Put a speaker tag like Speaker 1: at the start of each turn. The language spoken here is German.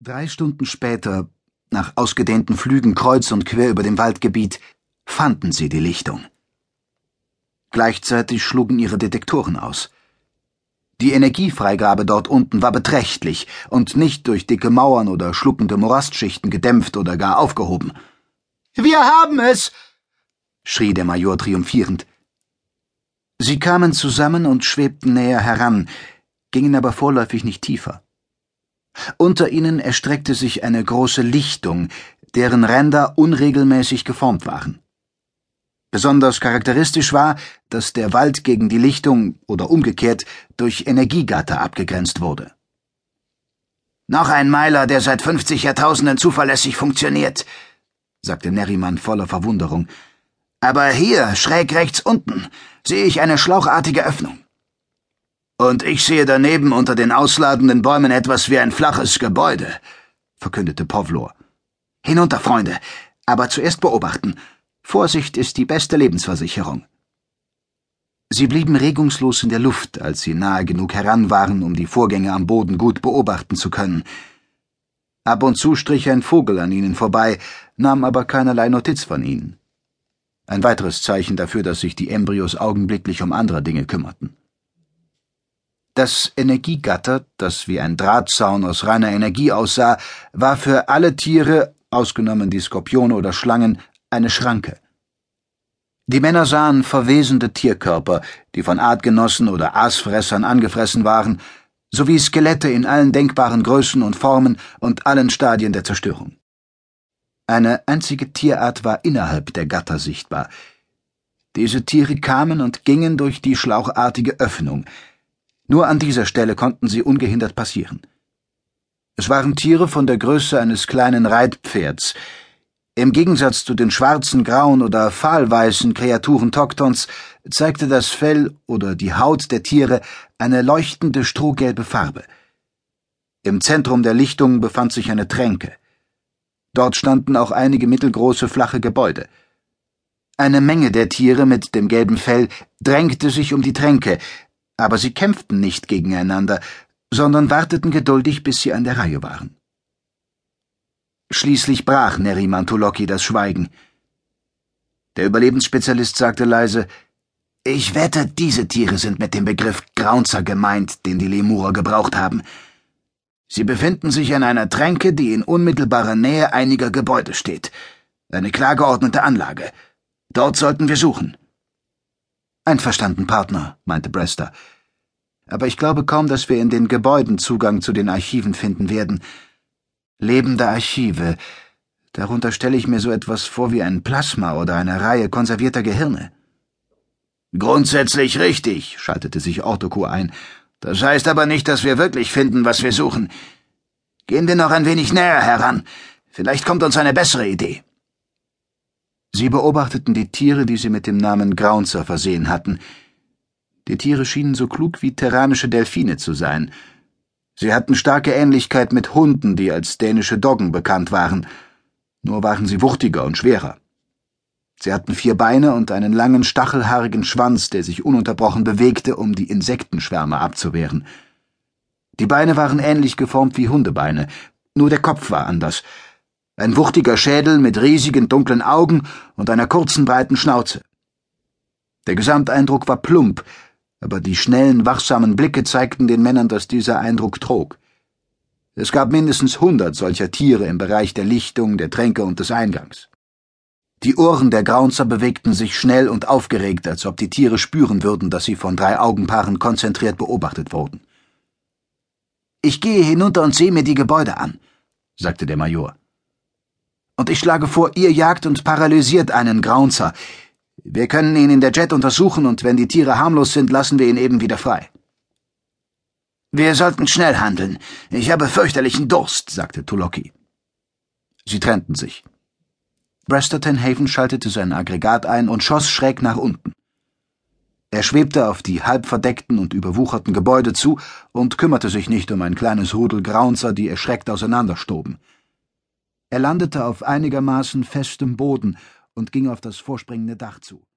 Speaker 1: Drei Stunden später, nach ausgedehnten Flügen kreuz und quer über dem Waldgebiet, fanden sie die Lichtung. Gleichzeitig schlugen ihre Detektoren aus. Die Energiefreigabe dort unten war beträchtlich und nicht durch dicke Mauern oder schluckende Morastschichten gedämpft oder gar aufgehoben.
Speaker 2: Wir haben es!
Speaker 1: schrie der Major triumphierend. Sie kamen zusammen und schwebten näher heran, gingen aber vorläufig nicht tiefer. Unter ihnen erstreckte sich eine große Lichtung, deren Ränder unregelmäßig geformt waren. Besonders charakteristisch war, dass der Wald gegen die Lichtung oder umgekehrt durch Energiegatter abgegrenzt wurde.
Speaker 2: Noch ein Meiler, der seit 50 Jahrtausenden zuverlässig funktioniert, sagte Nerriman voller Verwunderung. Aber hier, schräg rechts unten, sehe ich eine schlauchartige Öffnung. Und ich sehe daneben unter den ausladenden Bäumen etwas wie ein flaches Gebäude, verkündete Povlor. Hinunter, Freunde, aber zuerst beobachten. Vorsicht ist die beste Lebensversicherung.
Speaker 1: Sie blieben regungslos in der Luft, als sie nahe genug heran waren, um die Vorgänge am Boden gut beobachten zu können. Ab und zu strich ein Vogel an ihnen vorbei, nahm aber keinerlei Notiz von ihnen. Ein weiteres Zeichen dafür, dass sich die Embryos augenblicklich um andere Dinge kümmerten. Das Energiegatter, das wie ein Drahtzaun aus reiner Energie aussah, war für alle Tiere, ausgenommen die Skorpione oder Schlangen, eine Schranke. Die Männer sahen verwesende Tierkörper, die von Artgenossen oder Aasfressern angefressen waren, sowie Skelette in allen denkbaren Größen und Formen und allen Stadien der Zerstörung. Eine einzige Tierart war innerhalb der Gatter sichtbar. Diese Tiere kamen und gingen durch die schlauchartige Öffnung, nur an dieser Stelle konnten sie ungehindert passieren. Es waren Tiere von der Größe eines kleinen Reitpferds. Im Gegensatz zu den schwarzen, grauen oder fahlweißen Kreaturen Toktons zeigte das Fell oder die Haut der Tiere eine leuchtende strohgelbe Farbe. Im Zentrum der Lichtung befand sich eine Tränke. Dort standen auch einige mittelgroße flache Gebäude. Eine Menge der Tiere mit dem gelben Fell drängte sich um die Tränke, aber sie kämpften nicht gegeneinander, sondern warteten geduldig, bis sie an der Reihe waren. Schließlich brach Neriman Tulocki das Schweigen. Der Überlebensspezialist sagte leise, ich wette, diese Tiere sind mit dem Begriff Graunzer gemeint, den die Lemurer gebraucht haben. Sie befinden sich in einer Tränke, die in unmittelbarer Nähe einiger Gebäude steht. Eine klar geordnete Anlage. Dort sollten wir suchen. Einverstanden, Partner, meinte Brester. Aber ich glaube kaum, dass wir in den Gebäuden Zugang zu den Archiven finden werden. Lebende Archive. Darunter stelle ich mir so etwas vor wie ein Plasma oder eine Reihe konservierter Gehirne.
Speaker 2: Grundsätzlich richtig, schaltete sich Ortoku ein. Das heißt aber nicht, dass wir wirklich finden, was wir suchen. Gehen wir noch ein wenig näher heran. Vielleicht kommt uns eine bessere Idee.
Speaker 1: Sie beobachteten die Tiere, die sie mit dem Namen Graunzer versehen hatten. Die Tiere schienen so klug wie terranische Delfine zu sein. Sie hatten starke Ähnlichkeit mit Hunden, die als dänische Doggen bekannt waren, nur waren sie wuchtiger und schwerer. Sie hatten vier Beine und einen langen, stachelhaarigen Schwanz, der sich ununterbrochen bewegte, um die Insektenschwärme abzuwehren. Die Beine waren ähnlich geformt wie Hundebeine, nur der Kopf war anders, ein wuchtiger Schädel mit riesigen dunklen Augen und einer kurzen breiten Schnauze. Der Gesamteindruck war plump, aber die schnellen, wachsamen Blicke zeigten den Männern, dass dieser Eindruck trug. Es gab mindestens hundert solcher Tiere im Bereich der Lichtung, der Tränke und des Eingangs. Die Ohren der Graunzer bewegten sich schnell und aufgeregt, als ob die Tiere spüren würden, dass sie von drei Augenpaaren konzentriert beobachtet wurden.
Speaker 2: Ich gehe hinunter und sehe mir die Gebäude an, sagte der Major. Und ich schlage vor, ihr jagt und paralysiert einen Graunzer. Wir können ihn in der Jet untersuchen und wenn die Tiere harmlos sind, lassen wir ihn eben wieder frei. Wir sollten schnell handeln. Ich habe fürchterlichen Durst, sagte Tulocki.
Speaker 1: Sie trennten sich. Bresterton Haven schaltete sein Aggregat ein und schoss schräg nach unten. Er schwebte auf die halb verdeckten und überwucherten Gebäude zu und kümmerte sich nicht um ein kleines Rudel Graunzer, die erschreckt auseinanderstoben. Er landete auf einigermaßen festem Boden und ging auf das vorspringende Dach zu.